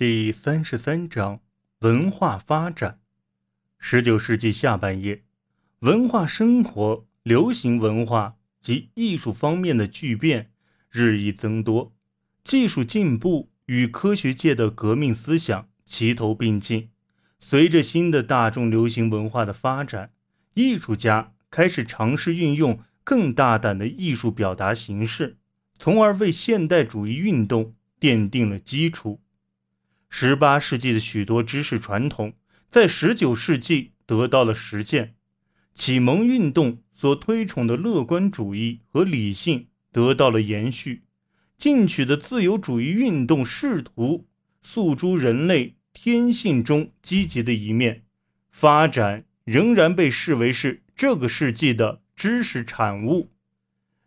第三十三章文化发展。十九世纪下半叶，文化生活、流行文化及艺术方面的巨变日益增多，技术进步与科学界的革命思想齐头并进。随着新的大众流行文化的发展，艺术家开始尝试运用更大胆的艺术表达形式，从而为现代主义运动奠定了基础。十八世纪的许多知识传统，在十九世纪得到了实践。启蒙运动所推崇的乐观主义和理性得到了延续。进取的自由主义运动试图诉诸人类天性中积极的一面。发展仍然被视为是这个世纪的知识产物。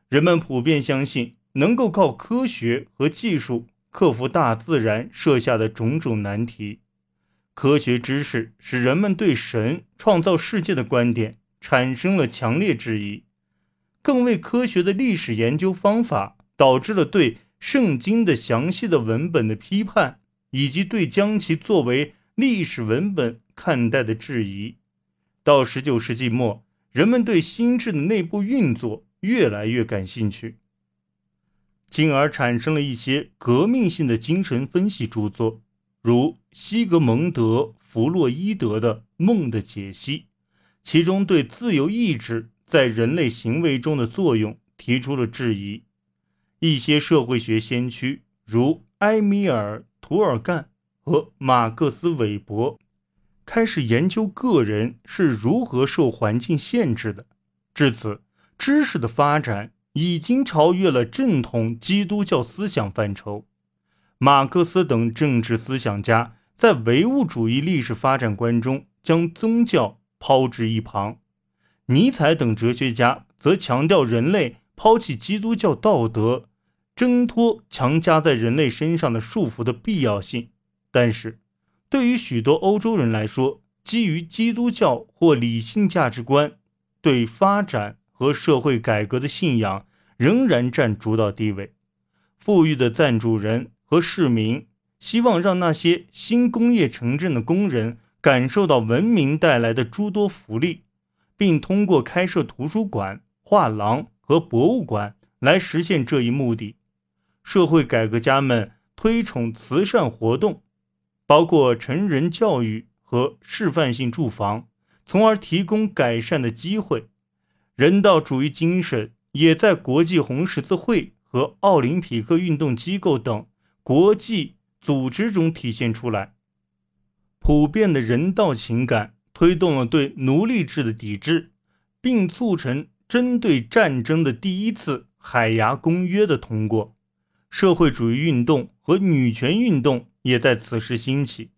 人们普遍相信，能够靠科学和技术。克服大自然设下的种种难题，科学知识使人们对神创造世界的观点产生了强烈质疑，更为科学的历史研究方法导致了对圣经的详细的文本的批判，以及对将其作为历史文本看待的质疑。到十九世纪末，人们对心智的内部运作越来越感兴趣。进而产生了一些革命性的精神分析著作，如西格蒙德·弗洛伊德的《梦的解析》，其中对自由意志在人类行为中的作用提出了质疑。一些社会学先驱，如埃米尔·图尔干和马克思·韦伯，开始研究个人是如何受环境限制的。至此，知识的发展。已经超越了正统基督教思想范畴。马克思等政治思想家在唯物主义历史发展观中将宗教抛之一旁，尼采等哲学家则强调人类抛弃基督教道德、挣脱强加在人类身上的束缚的必要性。但是，对于许多欧洲人来说，基于基督教或理性价值观对发展。和社会改革的信仰仍然占主导地位。富裕的赞助人和市民希望让那些新工业城镇的工人感受到文明带来的诸多福利，并通过开设图书馆、画廊和博物馆来实现这一目的。社会改革家们推崇慈善活动，包括成人教育和示范性住房，从而提供改善的机会。人道主义精神也在国际红十字会和奥林匹克运动机构等国际组织中体现出来。普遍的人道情感推动了对奴隶制的抵制，并促成针对战争的第一次海牙公约的通过。社会主义运动和女权运动也在此时兴起，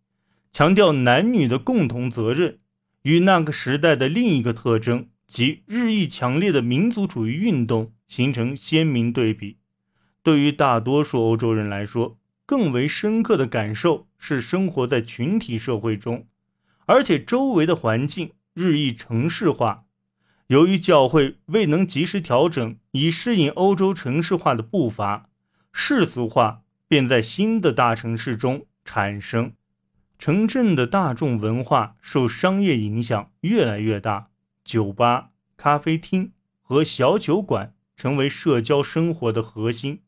强调男女的共同责任，与那个时代的另一个特征。及日益强烈的民族主义运动形成鲜明对比。对于大多数欧洲人来说，更为深刻的感受是生活在群体社会中，而且周围的环境日益城市化。由于教会未能及时调整以适应欧洲城市化的步伐，世俗化便在新的大城市中产生。城镇的大众文化受商业影响越来越大。酒吧、咖啡厅和小酒馆成为社交生活的核心。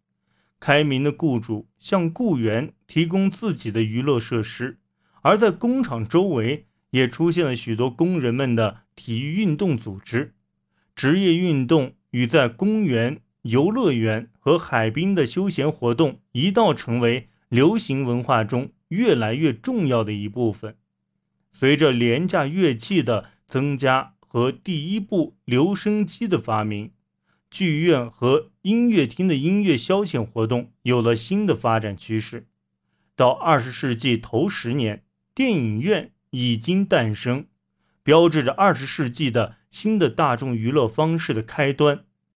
开明的雇主向雇员提供自己的娱乐设施，而在工厂周围也出现了许多工人们的体育运动组织。职业运动与在公园、游乐园和海滨的休闲活动一道成为流行文化中越来越重要的一部分。随着廉价乐器的增加。和第一部留声机的发明，剧院和音乐厅的音乐消遣活动有了新的发展趋势。到二十世纪头十年，电影院已经诞生，标志着二十世纪的新的大众娱乐方式的开端。